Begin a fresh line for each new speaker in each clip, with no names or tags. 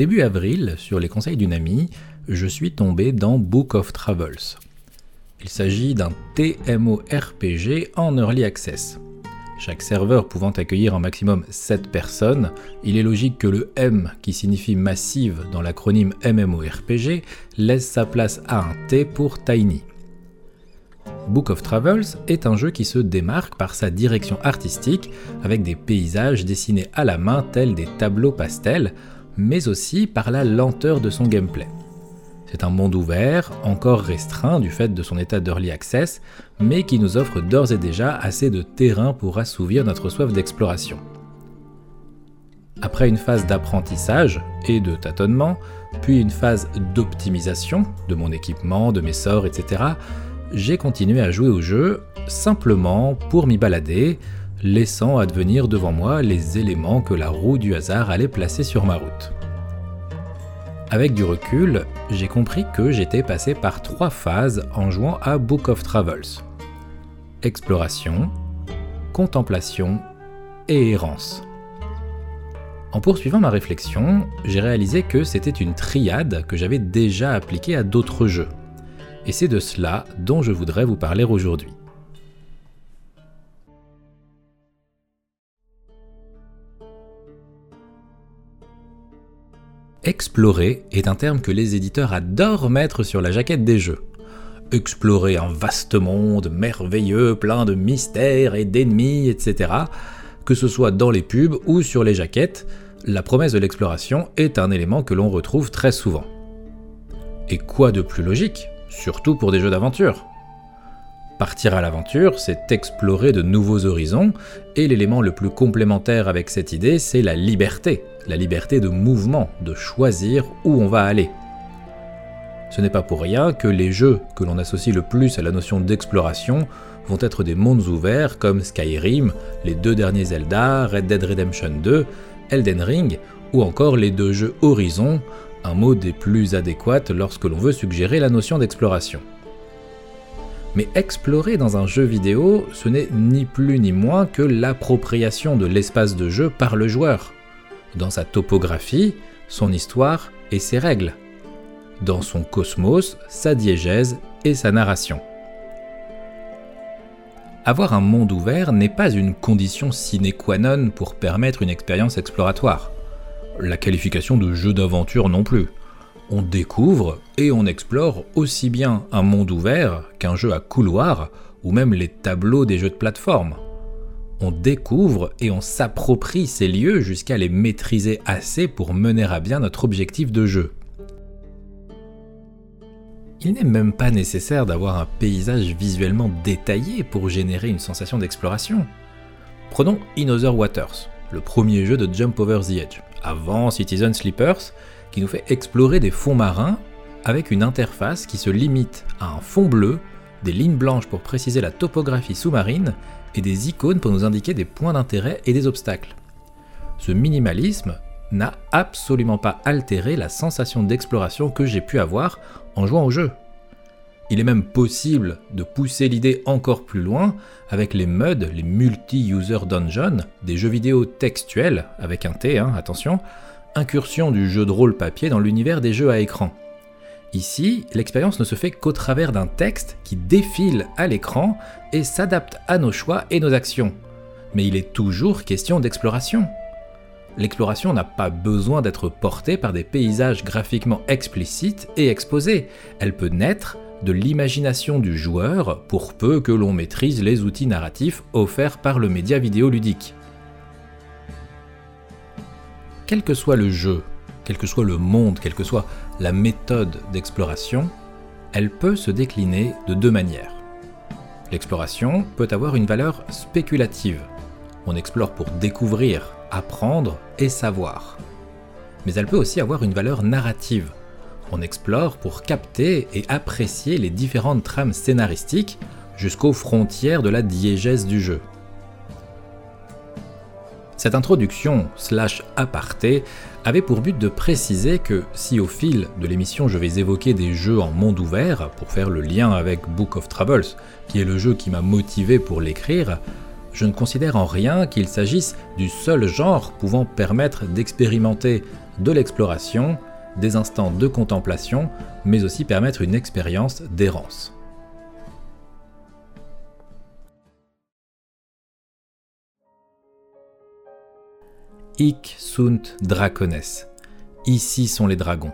Début avril, sur les conseils d'une amie, je suis tombé dans Book of Travels. Il s'agit d'un TMORPG en Early Access. Chaque serveur pouvant accueillir un maximum 7 personnes, il est logique que le M, qui signifie massive dans l'acronyme MMORPG, laisse sa place à un T pour Tiny. Book of Travels est un jeu qui se démarque par sa direction artistique, avec des paysages dessinés à la main tels des tableaux pastels, mais aussi par la lenteur de son gameplay. C'est un monde ouvert, encore restreint du fait de son état d'early access, mais qui nous offre d'ores et déjà assez de terrain pour assouvir notre soif d'exploration. Après une phase d'apprentissage et de tâtonnement, puis une phase d'optimisation de mon équipement, de mes sorts, etc., j'ai continué à jouer au jeu simplement pour m'y balader, laissant advenir devant moi les éléments que la roue du hasard allait placer sur ma route. Avec du recul, j'ai compris que j'étais passé par trois phases en jouant à Book of Travels. Exploration, contemplation et errance. En poursuivant ma réflexion, j'ai réalisé que c'était une triade que j'avais déjà appliquée à d'autres jeux. Et c'est de cela dont je voudrais vous parler aujourd'hui. Explorer est un terme que les éditeurs adorent mettre sur la jaquette des jeux. Explorer un vaste monde merveilleux, plein de mystères et d'ennemis, etc. Que ce soit dans les pubs ou sur les jaquettes, la promesse de l'exploration est un élément que l'on retrouve très souvent. Et quoi de plus logique, surtout pour des jeux d'aventure? Partir à l'aventure, c'est explorer de nouveaux horizons, et l'élément le plus complémentaire avec cette idée, c'est la liberté, la liberté de mouvement, de choisir où on va aller. Ce n'est pas pour rien que les jeux que l'on associe le plus à la notion d'exploration vont être des mondes ouverts comme Skyrim, les deux derniers Zelda, Red Dead Redemption 2, Elden Ring, ou encore les deux jeux Horizon, un mot des plus adéquats lorsque l'on veut suggérer la notion d'exploration. Mais explorer dans un jeu vidéo, ce n'est ni plus ni moins que l'appropriation de l'espace de jeu par le joueur, dans sa topographie, son histoire et ses règles, dans son cosmos, sa diégèse et sa narration. Avoir un monde ouvert n'est pas une condition sine qua non pour permettre une expérience exploratoire. La qualification de jeu d'aventure non plus on découvre et on explore aussi bien un monde ouvert qu'un jeu à couloir ou même les tableaux des jeux de plateforme. On découvre et on s'approprie ces lieux jusqu'à les maîtriser assez pour mener à bien notre objectif de jeu. Il n'est même pas nécessaire d'avoir un paysage visuellement détaillé pour générer une sensation d'exploration. Prenons In Other Waters, le premier jeu de Jump Over the Edge, avant Citizen Sleepers, qui nous fait explorer des fonds marins avec une interface qui se limite à un fond bleu, des lignes blanches pour préciser la topographie sous-marine et des icônes pour nous indiquer des points d'intérêt et des obstacles. Ce minimalisme n'a absolument pas altéré la sensation d'exploration que j'ai pu avoir en jouant au jeu. Il est même possible de pousser l'idée encore plus loin avec les MUD, les Multi-User Dungeon, des jeux vidéo textuels, avec un T, hein, attention, incursion du jeu de rôle papier dans l'univers des jeux à écran. Ici, l'expérience ne se fait qu'au travers d'un texte qui défile à l'écran et s'adapte à nos choix et nos actions. Mais il est toujours question d'exploration. L'exploration n'a pas besoin d'être portée par des paysages graphiquement explicites et exposés. Elle peut naître de l'imagination du joueur pour peu que l'on maîtrise les outils narratifs offerts par le média vidéoludique quel que soit le jeu, quel que soit le monde, quelle que soit la méthode d'exploration, elle peut se décliner de deux manières. L'exploration peut avoir une valeur spéculative. On explore pour découvrir, apprendre et savoir. Mais elle peut aussi avoir une valeur narrative. On explore pour capter et apprécier les différentes trames scénaristiques jusqu'aux frontières de la diégèse du jeu. Cette introduction slash aparté avait pour but de préciser que si au fil de l'émission je vais évoquer des jeux en monde ouvert pour faire le lien avec Book of Travels, qui est le jeu qui m'a motivé pour l'écrire, je ne considère en rien qu'il s'agisse du seul genre pouvant permettre d'expérimenter de l'exploration, des instants de contemplation, mais aussi permettre une expérience d'errance. Hic sunt dracones. Ici sont les dragons.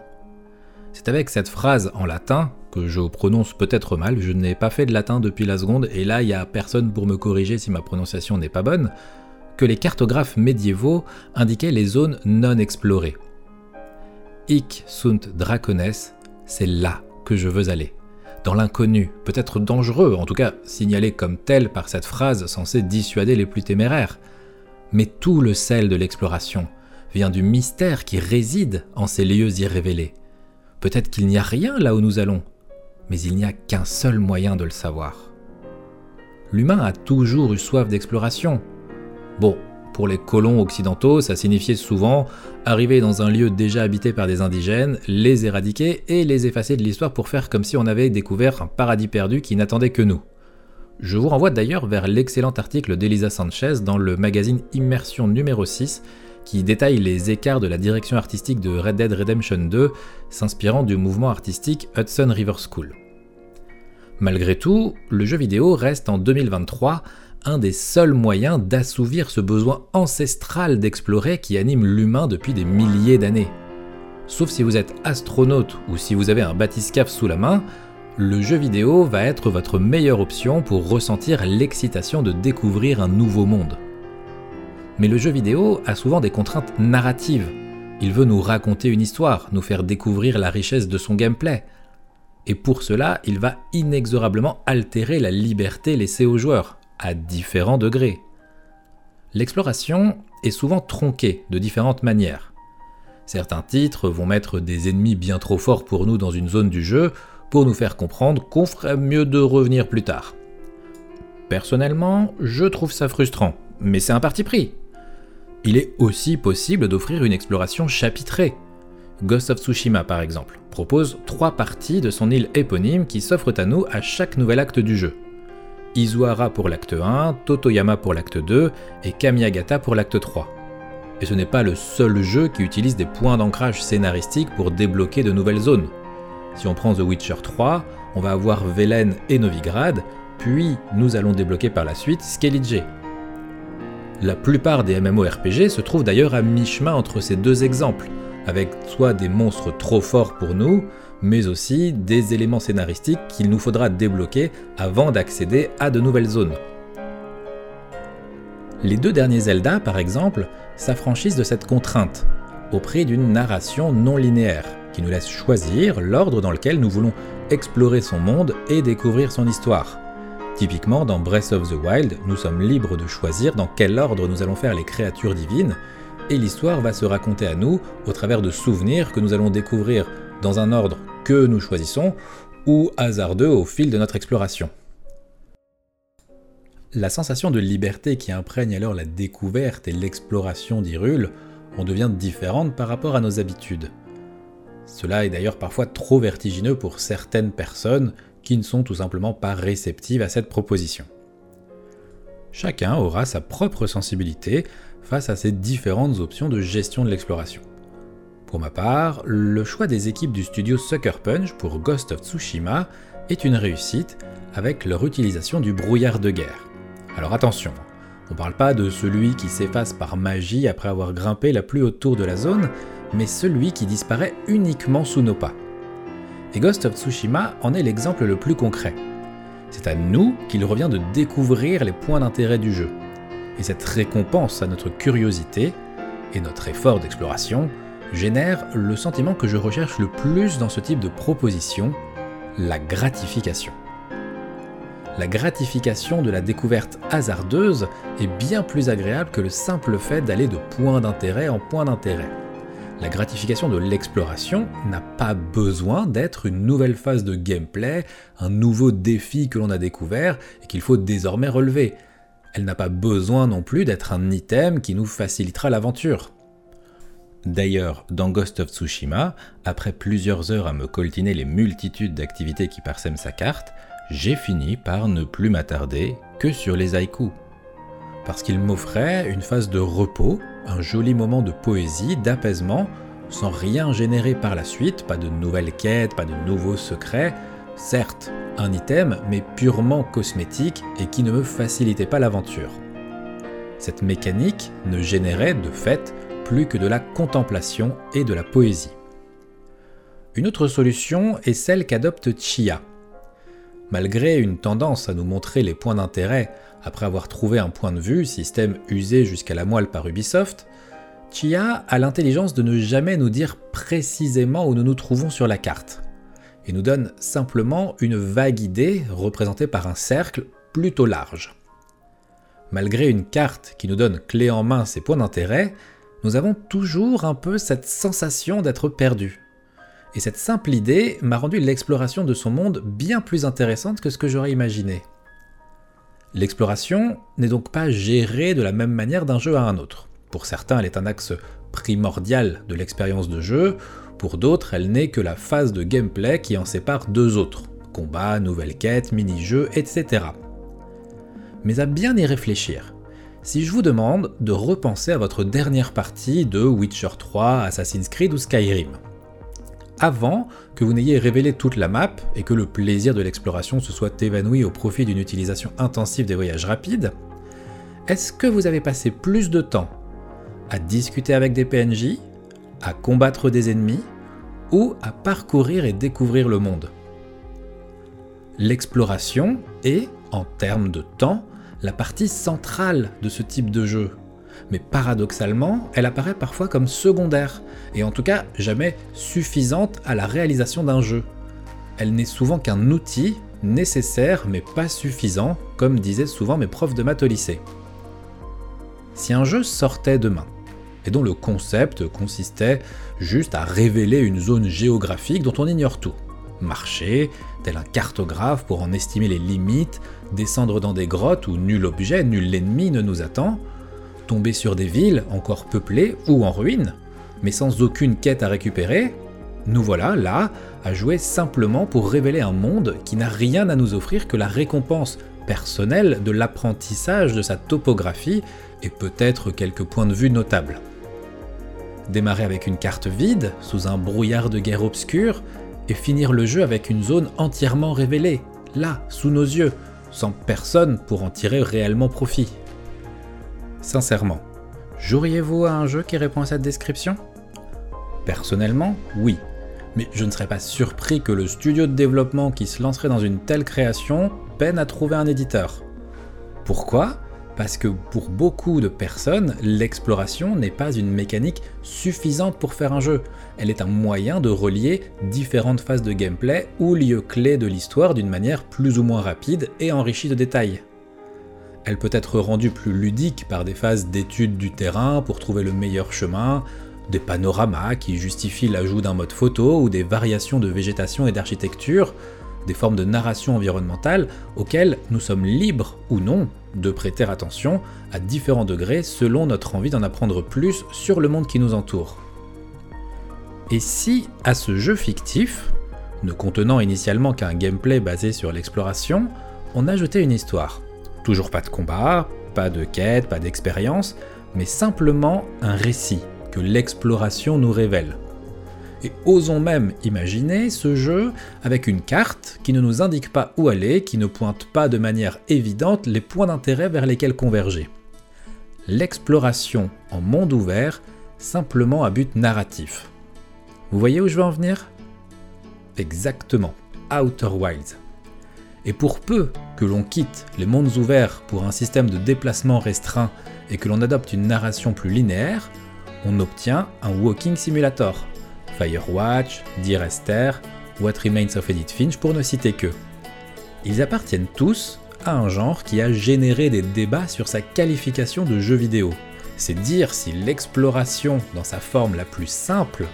C'est avec cette phrase en latin, que je prononce peut-être mal, je n'ai pas fait de latin depuis la seconde, et là il n'y a personne pour me corriger si ma prononciation n'est pas bonne, que les cartographes médiévaux indiquaient les zones non explorées. Hic sunt dracones, c'est là que je veux aller. Dans l'inconnu, peut-être dangereux, en tout cas signalé comme tel par cette phrase censée dissuader les plus téméraires. Mais tout le sel de l'exploration vient du mystère qui réside en ces lieux irrévélés. Peut-être qu'il n'y a rien là où nous allons, mais il n'y a qu'un seul moyen de le savoir. L'humain a toujours eu soif d'exploration. Bon, pour les colons occidentaux, ça signifiait souvent arriver dans un lieu déjà habité par des indigènes, les éradiquer et les effacer de l'histoire pour faire comme si on avait découvert un paradis perdu qui n'attendait que nous. Je vous renvoie d'ailleurs vers l'excellent article d'Elisa Sanchez dans le magazine Immersion numéro 6 qui détaille les écarts de la direction artistique de Red Dead Redemption 2, s'inspirant du mouvement artistique Hudson River School. Malgré tout, le jeu vidéo reste en 2023 un des seuls moyens d'assouvir ce besoin ancestral d'explorer qui anime l'humain depuis des milliers d'années. Sauf si vous êtes astronaute ou si vous avez un bathyscaphe sous la main, le jeu vidéo va être votre meilleure option pour ressentir l'excitation de découvrir un nouveau monde. Mais le jeu vidéo a souvent des contraintes narratives. Il veut nous raconter une histoire, nous faire découvrir la richesse de son gameplay. Et pour cela, il va inexorablement altérer la liberté laissée aux joueurs, à différents degrés. L'exploration est souvent tronquée de différentes manières. Certains titres vont mettre des ennemis bien trop forts pour nous dans une zone du jeu pour nous faire comprendre qu'on ferait mieux de revenir plus tard. Personnellement, je trouve ça frustrant, mais c'est un parti pris. Il est aussi possible d'offrir une exploration chapitrée. Ghost of Tsushima par exemple propose trois parties de son île éponyme qui s'offrent à nous à chaque nouvel acte du jeu. Izuhara pour l'acte 1, Totoyama pour l'acte 2 et Kamiagata pour l'acte 3. Et ce n'est pas le seul jeu qui utilise des points d'ancrage scénaristique pour débloquer de nouvelles zones. Si on prend The Witcher 3, on va avoir Velen et Novigrad, puis nous allons débloquer par la suite Skellige. La plupart des MMORPG se trouvent d'ailleurs à mi-chemin entre ces deux exemples, avec soit des monstres trop forts pour nous, mais aussi des éléments scénaristiques qu'il nous faudra débloquer avant d'accéder à de nouvelles zones. Les deux derniers Zelda, par exemple, s'affranchissent de cette contrainte, auprès d'une narration non linéaire qui nous laisse choisir l'ordre dans lequel nous voulons explorer son monde et découvrir son histoire. Typiquement, dans Breath of the Wild, nous sommes libres de choisir dans quel ordre nous allons faire les créatures divines, et l'histoire va se raconter à nous au travers de souvenirs que nous allons découvrir dans un ordre que nous choisissons, ou hasardeux au fil de notre exploration. La sensation de liberté qui imprègne alors la découverte et l'exploration d'Hyrule en devient différente par rapport à nos habitudes. Cela est d'ailleurs parfois trop vertigineux pour certaines personnes qui ne sont tout simplement pas réceptives à cette proposition. Chacun aura sa propre sensibilité face à ces différentes options de gestion de l'exploration. Pour ma part, le choix des équipes du studio Sucker Punch pour Ghost of Tsushima est une réussite avec leur utilisation du brouillard de guerre. Alors attention, on ne parle pas de celui qui s'efface par magie après avoir grimpé la plus haute tour de la zone, mais celui qui disparaît uniquement sous nos pas. Et Ghost of Tsushima en est l'exemple le plus concret. C'est à nous qu'il revient de découvrir les points d'intérêt du jeu. Et cette récompense à notre curiosité et notre effort d'exploration génère le sentiment que je recherche le plus dans ce type de proposition, la gratification. La gratification de la découverte hasardeuse est bien plus agréable que le simple fait d'aller de point d'intérêt en point d'intérêt la gratification de l'exploration n'a pas besoin d'être une nouvelle phase de gameplay, un nouveau défi que l'on a découvert et qu'il faut désormais relever. Elle n'a pas besoin non plus d'être un item qui nous facilitera l'aventure. D'ailleurs, dans Ghost of Tsushima, après plusieurs heures à me coltiner les multitudes d'activités qui parsèment sa carte, j'ai fini par ne plus m'attarder que sur les haïkus. Parce qu'il m'offrait une phase de repos, un joli moment de poésie, d'apaisement, sans rien générer par la suite, pas de nouvelles quêtes, pas de nouveaux secrets, certes un item, mais purement cosmétique et qui ne me facilitait pas l'aventure. Cette mécanique ne générait de fait plus que de la contemplation et de la poésie. Une autre solution est celle qu'adopte Chia. Malgré une tendance à nous montrer les points d'intérêt après avoir trouvé un point de vue, système usé jusqu'à la moelle par Ubisoft, Chia a l'intelligence de ne jamais nous dire précisément où nous nous trouvons sur la carte, et nous donne simplement une vague idée représentée par un cercle plutôt large. Malgré une carte qui nous donne clé en main ses points d'intérêt, nous avons toujours un peu cette sensation d'être perdu. Et cette simple idée m'a rendu l'exploration de son monde bien plus intéressante que ce que j'aurais imaginé. L'exploration n'est donc pas gérée de la même manière d'un jeu à un autre. Pour certains, elle est un axe primordial de l'expérience de jeu, pour d'autres, elle n'est que la phase de gameplay qui en sépare deux autres, combat, nouvelles quêtes, mini-jeux, etc. Mais à bien y réfléchir, si je vous demande de repenser à votre dernière partie de Witcher 3, Assassin's Creed ou Skyrim, avant que vous n'ayez révélé toute la map et que le plaisir de l'exploration se soit évanoui au profit d'une utilisation intensive des voyages rapides, est-ce que vous avez passé plus de temps à discuter avec des PNJ, à combattre des ennemis ou à parcourir et découvrir le monde? L'exploration est, en termes de temps, la partie centrale de ce type de jeu. Mais paradoxalement, elle apparaît parfois comme secondaire, et en tout cas jamais suffisante à la réalisation d'un jeu. Elle n'est souvent qu'un outil nécessaire mais pas suffisant, comme disaient souvent mes profs de maths au lycée. Si un jeu sortait demain, et dont le concept consistait juste à révéler une zone géographique dont on ignore tout, marcher, tel un cartographe pour en estimer les limites, descendre dans des grottes où nul objet, nul ennemi ne nous attend, tomber sur des villes encore peuplées ou en ruine, mais sans aucune quête à récupérer, nous voilà là à jouer simplement pour révéler un monde qui n'a rien à nous offrir que la récompense personnelle de l'apprentissage de sa topographie et peut-être quelques points de vue notables. Démarrer avec une carte vide, sous un brouillard de guerre obscur, et finir le jeu avec une zone entièrement révélée, là, sous nos yeux, sans personne pour en tirer réellement profit. Sincèrement, joueriez-vous à un jeu qui répond à cette description? Personnellement, oui. Mais je ne serais pas surpris que le studio de développement qui se lancerait dans une telle création peine à trouver un éditeur. Pourquoi? Parce que pour beaucoup de personnes, l'exploration n'est pas une mécanique suffisante pour faire un jeu. Elle est un moyen de relier différentes phases de gameplay ou lieux clés de l'histoire d'une manière plus ou moins rapide et enrichie de détails. Elle peut être rendue plus ludique par des phases d'étude du terrain pour trouver le meilleur chemin, des panoramas qui justifient l'ajout d'un mode photo ou des variations de végétation et d'architecture, des formes de narration environnementale auxquelles nous sommes libres ou non de prêter attention à différents degrés selon notre envie d'en apprendre plus sur le monde qui nous entoure. Et si à ce jeu fictif, ne contenant initialement qu'un gameplay basé sur l'exploration, on ajoutait une histoire? Toujours pas de combat, pas de quête, pas d'expérience, mais simplement un récit que l'exploration nous révèle. Et osons même imaginer ce jeu avec une carte qui ne nous indique pas où aller, qui ne pointe pas de manière évidente les points d'intérêt vers lesquels converger. L'exploration en monde ouvert, simplement à but narratif. Vous voyez où je veux en venir? Exactement, Outer Wilds. Et pour peu que l'on quitte les mondes ouverts pour un système de déplacement restreint et que l'on adopte une narration plus linéaire, on obtient un walking simulator. Firewatch, Dear Esther, What Remains of Edith Finch pour ne citer que. Ils appartiennent tous à un genre qui a généré des débats sur sa qualification de jeu vidéo. C'est dire si l'exploration dans sa forme la plus simple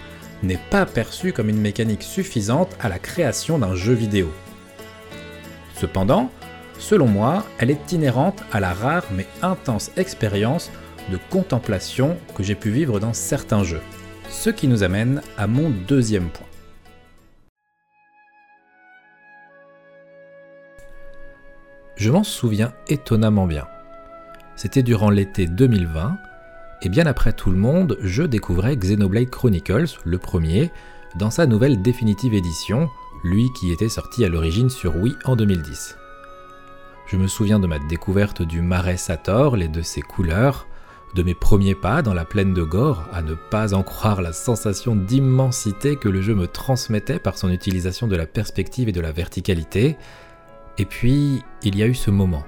n'est pas perçue comme une mécanique suffisante à la création d'un jeu vidéo. Cependant, selon moi, elle est inhérente à la rare mais intense expérience de contemplation que j'ai pu vivre dans certains jeux. Ce qui nous amène à mon deuxième point. Je m'en souviens étonnamment bien. C'était durant l'été 2020, et bien après tout le monde, je découvrais Xenoblade Chronicles, le premier, dans sa nouvelle définitive édition, lui qui était sorti à l'origine sur Wii en 2010. Je me souviens de ma découverte du marais Sator et de ses couleurs, de mes premiers pas dans la plaine de Gore, à ne pas en croire la sensation d'immensité que le jeu me transmettait par son utilisation de la perspective et de la verticalité. Et puis, il y a eu ce moment,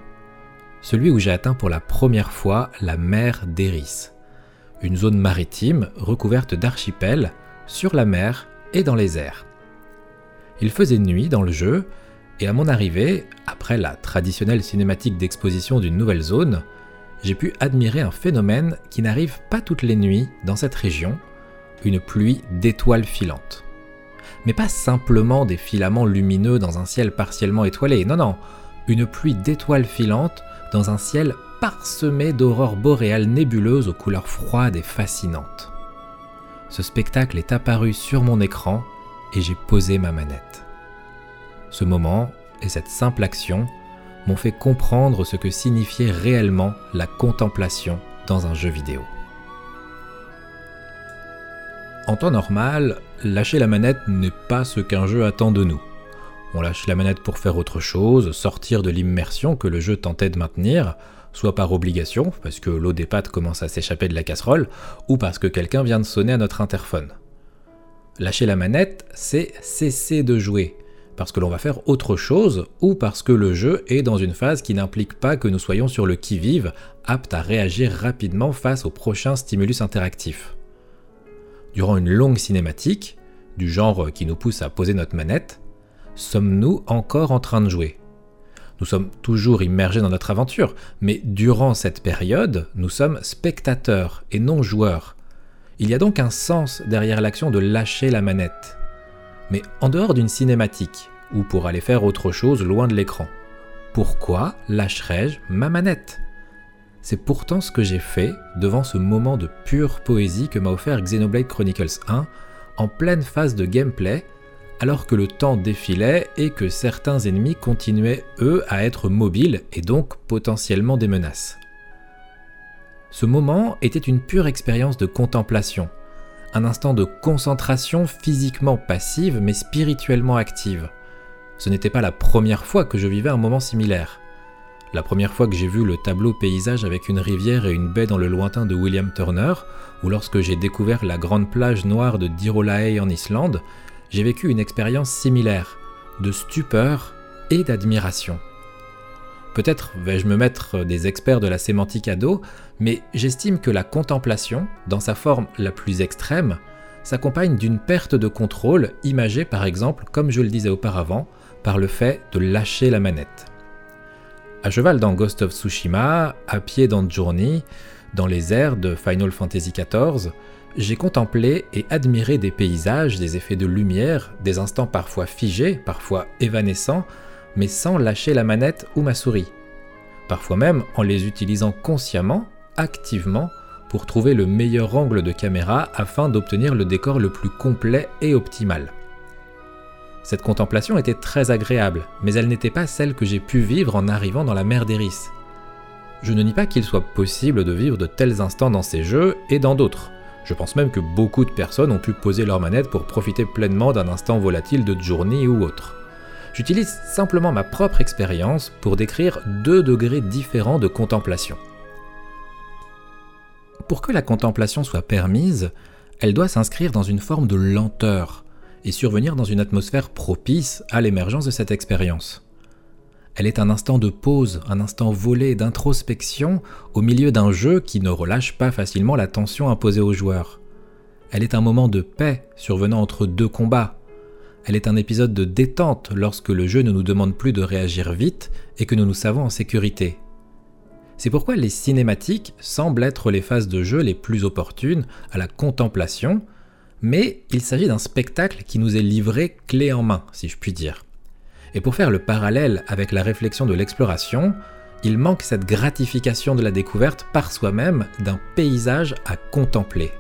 celui où j'ai atteint pour la première fois la mer d'Eris, une zone maritime recouverte d'archipels, sur la mer et dans les airs. Il faisait nuit dans le jeu, et à mon arrivée, après la traditionnelle cinématique d'exposition d'une nouvelle zone, j'ai pu admirer un phénomène qui n'arrive pas toutes les nuits dans cette région, une pluie d'étoiles filantes. Mais pas simplement des filaments lumineux dans un ciel partiellement étoilé, non non, une pluie d'étoiles filantes dans un ciel parsemé d'aurores boréales nébuleuses aux couleurs froides et fascinantes. Ce spectacle est apparu sur mon écran et j'ai posé ma manette. Ce moment et cette simple action m'ont fait comprendre ce que signifiait réellement la contemplation dans un jeu vidéo. En temps normal, lâcher la manette n'est pas ce qu'un jeu attend de nous. On lâche la manette pour faire autre chose, sortir de l'immersion que le jeu tentait de maintenir, soit par obligation, parce que l'eau des pâtes commence à s'échapper de la casserole, ou parce que quelqu'un vient de sonner à notre interphone. Lâcher la manette, c'est cesser de jouer, parce que l'on va faire autre chose ou parce que le jeu est dans une phase qui n'implique pas que nous soyons sur le qui-vive, aptes à réagir rapidement face au prochain stimulus interactif. Durant une longue cinématique, du genre qui nous pousse à poser notre manette, sommes-nous encore en train de jouer? Nous sommes toujours immergés dans notre aventure, mais durant cette période, nous sommes spectateurs et non joueurs. Il y a donc un sens derrière l'action de lâcher la manette mais en dehors d'une cinématique, ou pour aller faire autre chose loin de l'écran. Pourquoi lâcherais-je ma manette? C'est pourtant ce que j'ai fait devant ce moment de pure poésie que m'a offert Xenoblade Chronicles 1 en pleine phase de gameplay, alors que le temps défilait et que certains ennemis continuaient, eux, à être mobiles et donc potentiellement des menaces. Ce moment était une pure expérience de contemplation, un instant de concentration physiquement passive mais spirituellement active. Ce n'était pas la première fois que je vivais un moment similaire. La première fois que j'ai vu le tableau paysage avec une rivière et une baie dans le lointain de William Turner, ou lorsque j'ai découvert la grande plage noire de Dirolae en Islande, j'ai vécu une expérience similaire, de stupeur et d'admiration. Peut-être vais-je me mettre des experts de la sémantique à dos, mais j'estime que la contemplation, dans sa forme la plus extrême, s'accompagne d'une perte de contrôle imagée par exemple, comme je le disais auparavant, par le fait de lâcher la manette. À cheval dans Ghost of Tsushima, à pied dans Journey, dans les airs de Final Fantasy XIV, j'ai contemplé et admiré des paysages, des effets de lumière, des instants parfois figés, parfois évanescents, mais sans lâcher la manette ou ma souris. Parfois même en les utilisant consciemment, activement, pour trouver le meilleur angle de caméra afin d'obtenir le décor le plus complet et optimal. Cette contemplation était très agréable, mais elle n'était pas celle que j'ai pu vivre en arrivant dans la mer d'Eris. Je ne nie pas qu'il soit possible de vivre de tels instants dans ces jeux et dans d'autres. Je pense même que beaucoup de personnes ont pu poser leur manette pour profiter pleinement d'un instant volatile de journée ou autre. J'utilise simplement ma propre expérience pour décrire deux degrés différents de contemplation. Pour que la contemplation soit permise, elle doit s'inscrire dans une forme de lenteur et survenir dans une atmosphère propice à l'émergence de cette expérience. Elle est un instant de pause, un instant volé d'introspection au milieu d'un jeu qui ne relâche pas facilement la tension imposée aux joueurs. Elle est un moment de paix survenant entre deux combats, elle est un épisode de détente lorsque le jeu ne nous demande plus de réagir vite et que nous nous savons en sécurité. C'est pourquoi les cinématiques semblent être les phases de jeu les plus opportunes à la contemplation, mais il s'agit d'un spectacle qui nous est livré clé en main, si je puis dire. Et pour faire le parallèle avec la réflexion de l'exploration, il manque cette gratification de la découverte par soi-même d'un paysage à contempler.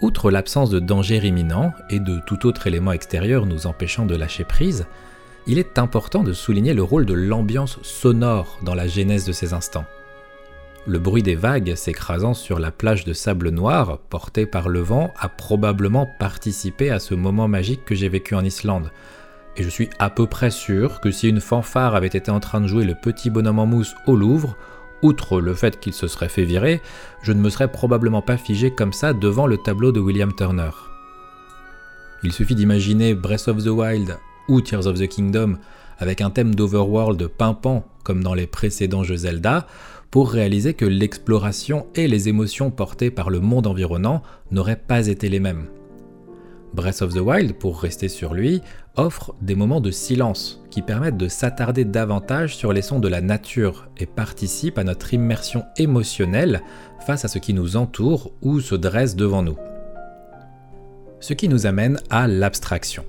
Outre l'absence de danger imminent et de tout autre élément extérieur nous empêchant de lâcher prise, il est important de souligner le rôle de l'ambiance sonore dans la genèse de ces instants. Le bruit des vagues s'écrasant sur la plage de sable noir, porté par le vent, a probablement participé à ce moment magique que j'ai vécu en Islande. Et je suis à peu près sûr que si une fanfare avait été en train de jouer le petit bonhomme en mousse au Louvre, outre le fait qu'il se serait fait virer, je ne me serais probablement pas figé comme ça devant le tableau de William Turner. Il suffit d'imaginer Breath of the Wild ou Tears of the Kingdom avec un thème d'overworld pimpant comme dans les précédents jeux Zelda pour réaliser que l'exploration et les émotions portées par le monde environnant n'auraient pas été les mêmes. Breath of the Wild, pour rester sur lui, offre des moments de silence qui permettent de s'attarder davantage sur les sons de la nature et participe à notre immersion émotionnelle face à ce qui nous entoure ou se dresse devant nous. Ce qui nous amène à l'abstraction.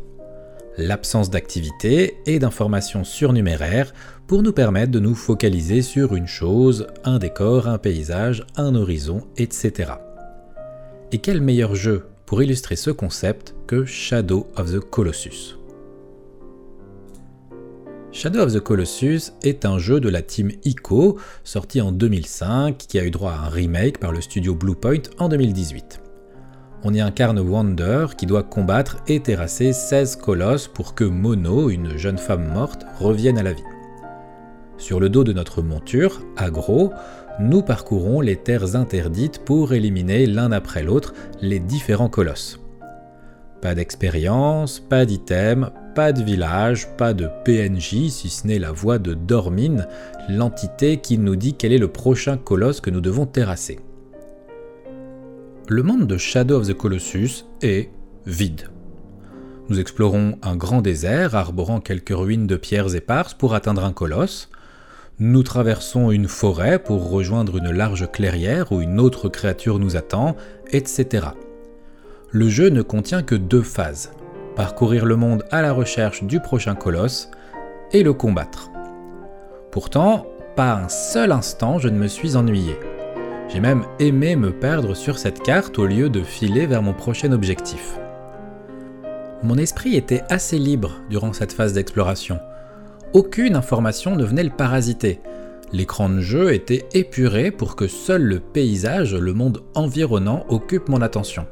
L'absence d'activité et d'informations surnuméraires pour nous permettre de nous focaliser sur une chose, un décor, un paysage, un horizon, etc. Et quel meilleur jeu pour illustrer ce concept que Shadow of the Colossus Shadow of the Colossus est un jeu de la team ICO, sorti en 2005, qui a eu droit à un remake par le studio Bluepoint en 2018. On y incarne Wander qui doit combattre et terrasser 16 colosses pour que Mono, une jeune femme morte, revienne à la vie. Sur le dos de notre monture, Agro, nous parcourons les terres interdites pour éliminer l'un après l'autre les différents colosses. Pas d'expérience, pas d'item, pas de village, pas de PNJ si ce n'est la voix de Dormine, l'entité qui nous dit quel est le prochain colosse que nous devons terrasser. Le monde de Shadow of the Colossus est vide. Nous explorons un grand désert arborant quelques ruines de pierres éparses pour atteindre un colosse. Nous traversons une forêt pour rejoindre une large clairière où une autre créature nous attend, etc. Le jeu ne contient que deux phases. Parcourir le monde à la recherche du prochain colosse et le combattre. Pourtant, pas un seul instant je ne me suis ennuyé. J'ai même aimé me perdre sur cette carte au lieu de filer vers mon prochain objectif. Mon esprit était assez libre durant cette phase d'exploration aucune information ne venait le parasiter. L'écran de jeu était épuré pour que seul le paysage, le monde environnant occupe mon attention.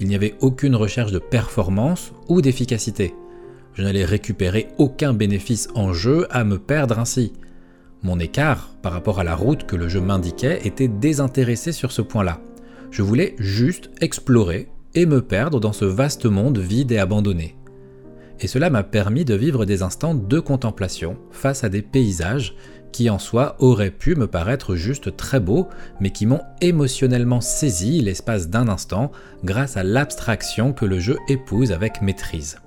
Il n'y avait aucune recherche de performance ou d'efficacité. Je n'allais récupérer aucun bénéfice en jeu à me perdre ainsi. Mon écart par rapport à la route que le jeu m'indiquait était désintéressé sur ce point-là. Je voulais juste explorer et me perdre dans ce vaste monde vide et abandonné et cela m'a permis de vivre des instants de contemplation face à des paysages qui en soi auraient pu me paraître juste très beaux, mais qui m'ont émotionnellement saisi l'espace d'un instant grâce à l'abstraction que le jeu épouse avec maîtrise.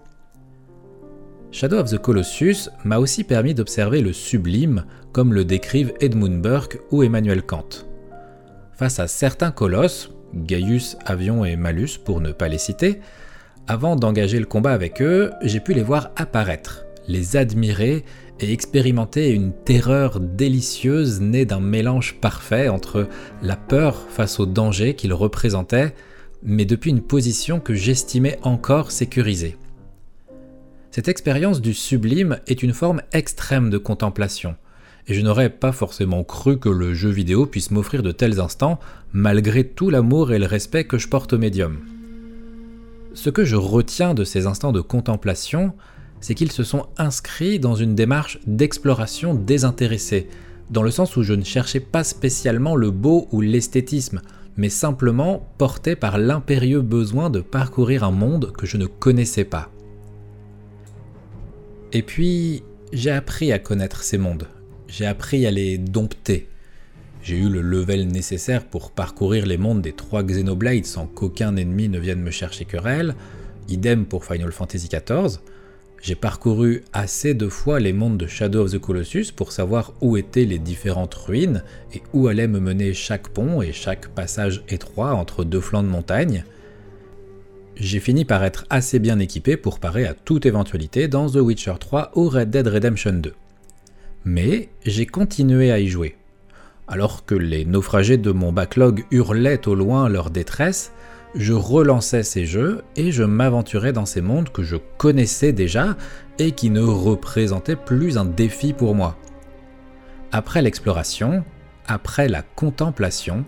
Shadow of the Colossus m'a aussi permis d'observer le sublime comme le décrivent Edmund Burke ou Emmanuel Kant. Face à certains colosses, Gaius, Avion et Malus pour ne pas les citer, avant d'engager le combat avec eux, j'ai pu les voir apparaître, les admirer et expérimenter une terreur délicieuse née d'un mélange parfait entre la peur face au danger qu'ils représentaient, mais depuis une position que j'estimais encore sécurisée. Cette expérience du sublime est une forme extrême de contemplation, et je n'aurais pas forcément cru que le jeu vidéo puisse m'offrir de tels instants, malgré tout l'amour et le respect que je porte au médium. Ce que je retiens de ces instants de contemplation, c'est qu'ils se sont inscrits dans une démarche d'exploration désintéressée, dans le sens où je ne cherchais pas spécialement le beau ou l'esthétisme, mais simplement porté par l'impérieux besoin de parcourir un monde que je ne connaissais pas. Et puis, j'ai appris à connaître ces mondes, j'ai appris à les dompter, j'ai eu le level nécessaire pour parcourir les mondes des trois Xenoblades sans qu'aucun ennemi ne vienne me chercher querelle, idem pour Final Fantasy XIV. J'ai parcouru assez de fois les mondes de Shadow of the Colossus pour savoir où étaient les différentes ruines et où allait me mener chaque pont et chaque passage étroit entre deux flancs de montagne. J'ai fini par être assez bien équipé pour parer à toute éventualité dans The Witcher 3 ou Red Dead Redemption 2. Mais j'ai continué à y jouer, alors que les naufragés de mon backlog hurlaient au loin leur détresse, je relançais ces jeux et je m'aventurais dans ces mondes que je connaissais déjà et qui ne représentaient plus un défi pour moi. Après l'exploration, après la contemplation,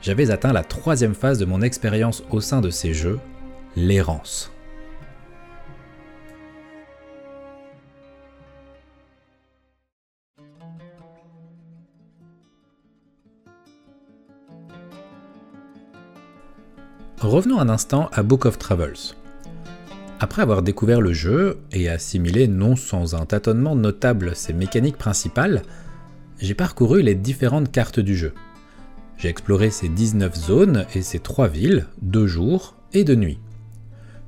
j'avais atteint la troisième phase de mon expérience au sein de ces jeux, l'errance. Revenons un instant à Book of Travels. Après avoir découvert le jeu et assimilé non sans un tâtonnement notable ses mécaniques principales, j'ai parcouru les différentes cartes du jeu. J'ai exploré ces 19 zones et ces 3 villes, de jour et de nuit.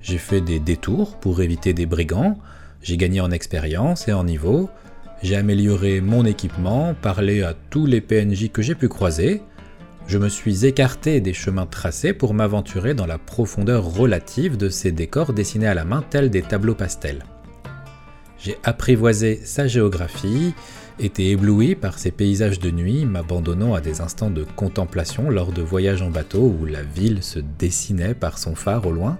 J'ai fait des détours pour éviter des brigands, j'ai gagné en expérience et en niveau, j'ai amélioré mon équipement, parlé à tous les PNJ que j'ai pu croiser, je me suis écarté des chemins tracés pour m'aventurer dans la profondeur relative de ces décors dessinés à la main tels des tableaux pastels. J'ai apprivoisé sa géographie, été ébloui par ces paysages de nuit, m'abandonnant à des instants de contemplation lors de voyages en bateau où la ville se dessinait par son phare au loin.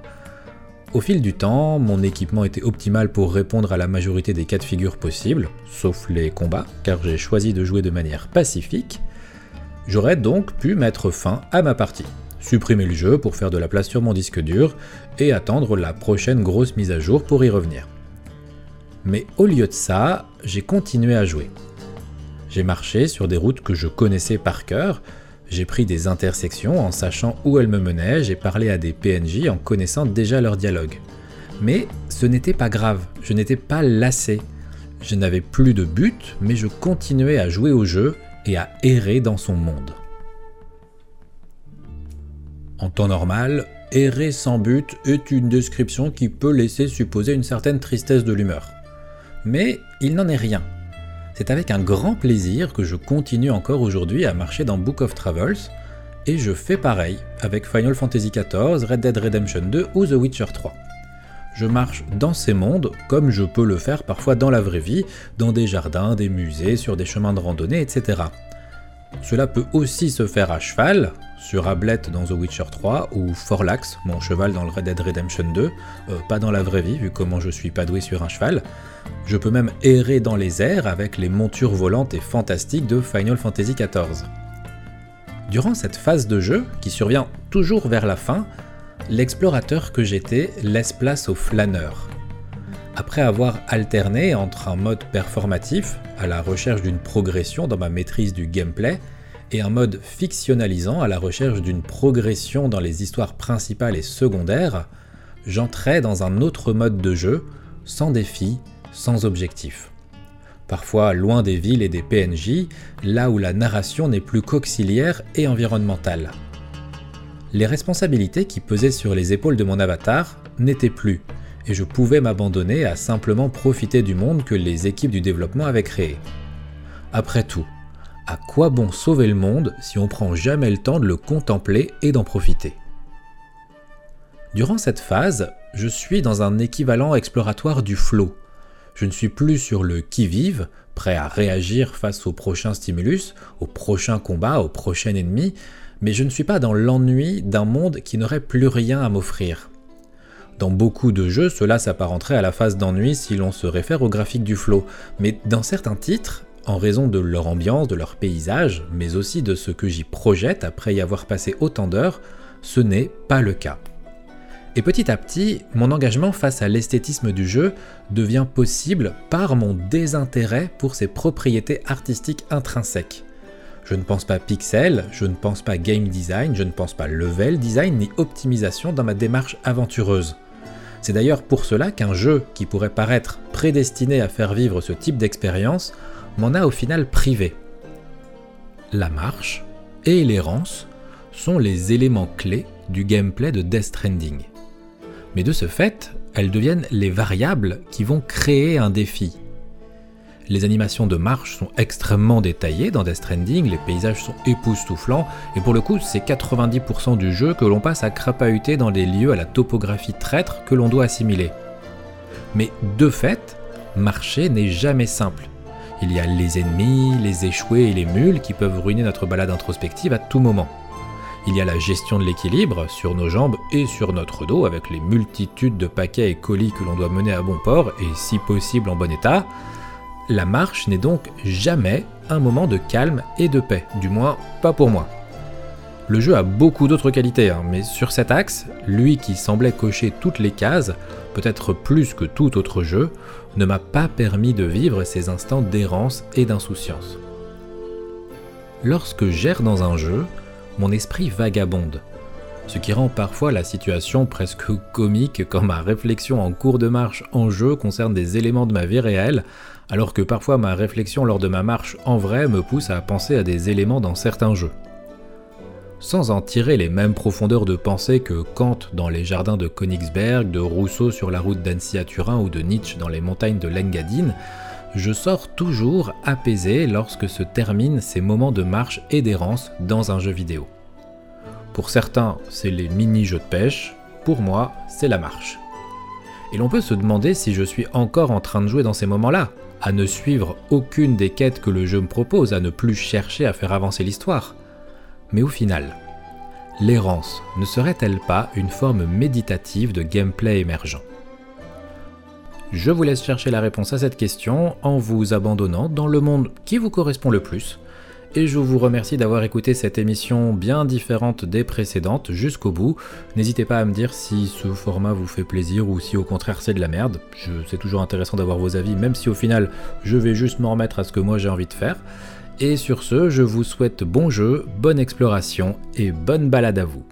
Au fil du temps, mon équipement était optimal pour répondre à la majorité des cas de figure possibles, sauf les combats, car j'ai choisi de jouer de manière pacifique, J'aurais donc pu mettre fin à ma partie, supprimer le jeu pour faire de la place sur mon disque dur et attendre la prochaine grosse mise à jour pour y revenir. Mais au lieu de ça, j'ai continué à jouer. J'ai marché sur des routes que je connaissais par cœur, j'ai pris des intersections en sachant où elles me menaient, j'ai parlé à des PNJ en connaissant déjà leur dialogue. Mais ce n'était pas grave, je n'étais pas lassé. Je n'avais plus de but, mais je continuais à jouer au jeu et à errer dans son monde. En temps normal, errer sans but est une description qui peut laisser supposer une certaine tristesse de l'humeur. Mais il n'en est rien. C'est avec un grand plaisir que je continue encore aujourd'hui à marcher dans Book of Travels, et je fais pareil avec Final Fantasy XIV, Red Dead Redemption 2 ou The Witcher 3 je marche dans ces mondes comme je peux le faire parfois dans la vraie vie, dans des jardins, des musées, sur des chemins de randonnée, etc. Cela peut aussi se faire à cheval, sur Ablette dans The Witcher 3, ou Forlax, mon cheval dans le Red Dead Redemption 2, euh, pas dans la vraie vie vu comment je suis pas doué sur un cheval. Je peux même errer dans les airs avec les montures volantes et fantastiques de Final Fantasy XIV. Durant cette phase de jeu, qui survient toujours vers la fin, l'explorateur que j'étais laisse place au flâneur. Après avoir alterné entre un mode performatif, à la recherche d'une progression dans ma maîtrise du gameplay, et un mode fictionnalisant à la recherche d'une progression dans les histoires principales et secondaires, j'entrais dans un autre mode de jeu, sans défi, sans objectif. Parfois loin des villes et des PNJ, là où la narration n'est plus qu'auxiliaire et environnementale les responsabilités qui pesaient sur les épaules de mon avatar n'étaient plus, et je pouvais m'abandonner à simplement profiter du monde que les équipes du développement avaient créé. Après tout, à quoi bon sauver le monde si on prend jamais le temps de le contempler et d'en profiter? Durant cette phase, je suis dans un équivalent exploratoire du flow. Je ne suis plus sur le qui-vive, prêt à réagir face au prochain stimulus, au prochain combat, au prochain ennemi, mais je ne suis pas dans l'ennui d'un monde qui n'aurait plus rien à m'offrir. Dans beaucoup de jeux, cela s'apparenterait à la phase d'ennui si l'on se réfère au graphique du flow, mais dans certains titres, en raison de leur ambiance, de leur paysage, mais aussi de ce que j'y projette après y avoir passé autant d'heures, ce n'est pas le cas. Et petit à petit, mon engagement face à l'esthétisme du jeu devient possible par mon désintérêt pour ses propriétés artistiques intrinsèques. Je ne pense pas pixel, je ne pense pas game design, je ne pense pas level design ni optimisation dans ma démarche aventureuse. C'est d'ailleurs pour cela qu'un jeu qui pourrait paraître prédestiné à faire vivre ce type d'expérience m'en a au final privé. La marche et l'errance sont les éléments clés du gameplay de Death Stranding. Mais de ce fait, elles deviennent les variables qui vont créer un défi, les animations de marche sont extrêmement détaillées dans Death Stranding, les paysages sont époustouflants, et pour le coup, c'est 90% du jeu que l'on passe à crapahuter dans des lieux à la topographie traître que l'on doit assimiler. Mais de fait, marcher n'est jamais simple. Il y a les ennemis, les échoués et les mules qui peuvent ruiner notre balade introspective à tout moment. Il y a la gestion de l'équilibre sur nos jambes et sur notre dos avec les multitudes de paquets et colis que l'on doit mener à bon port et si possible en bon état. La marche n'est donc jamais un moment de calme et de paix, du moins pas pour moi. Le jeu a beaucoup d'autres qualités, hein, mais sur cet axe, lui qui semblait cocher toutes les cases, peut-être plus que tout autre jeu, ne m'a pas permis de vivre ces instants d'errance et d'insouciance. Lorsque j'erre dans un jeu, mon esprit vagabonde, ce qui rend parfois la situation presque comique quand ma réflexion en cours de marche en jeu concerne des éléments de ma vie réelle, alors que parfois ma réflexion lors de ma marche en vrai me pousse à penser à des éléments dans certains jeux sans en tirer les mêmes profondeurs de pensée que Kant dans les jardins de Königsberg, de Rousseau sur la route d'Annecy à Turin ou de Nietzsche dans les montagnes de l'Engadine, je sors toujours apaisé lorsque se terminent ces moments de marche et d'errance dans un jeu vidéo. Pour certains, c'est les mini-jeux de pêche, pour moi, c'est la marche. Et l'on peut se demander si je suis encore en train de jouer dans ces moments-là, à ne suivre aucune des quêtes que le jeu me propose, à ne plus chercher à faire avancer l'histoire. Mais au final, l'errance ne serait-elle pas une forme méditative de gameplay émergent? Je vous laisse chercher la réponse à cette question en vous abandonnant dans le monde qui vous correspond le plus. Et je vous remercie d'avoir écouté cette émission bien différente des précédentes jusqu'au bout. N'hésitez pas à me dire si ce format vous fait plaisir ou si au contraire c'est de la merde. C'est toujours intéressant d'avoir vos avis, même si au final je vais juste m'en remettre à ce que moi j'ai envie de faire. Et sur ce, je vous souhaite bon jeu, bonne exploration et bonne balade à vous.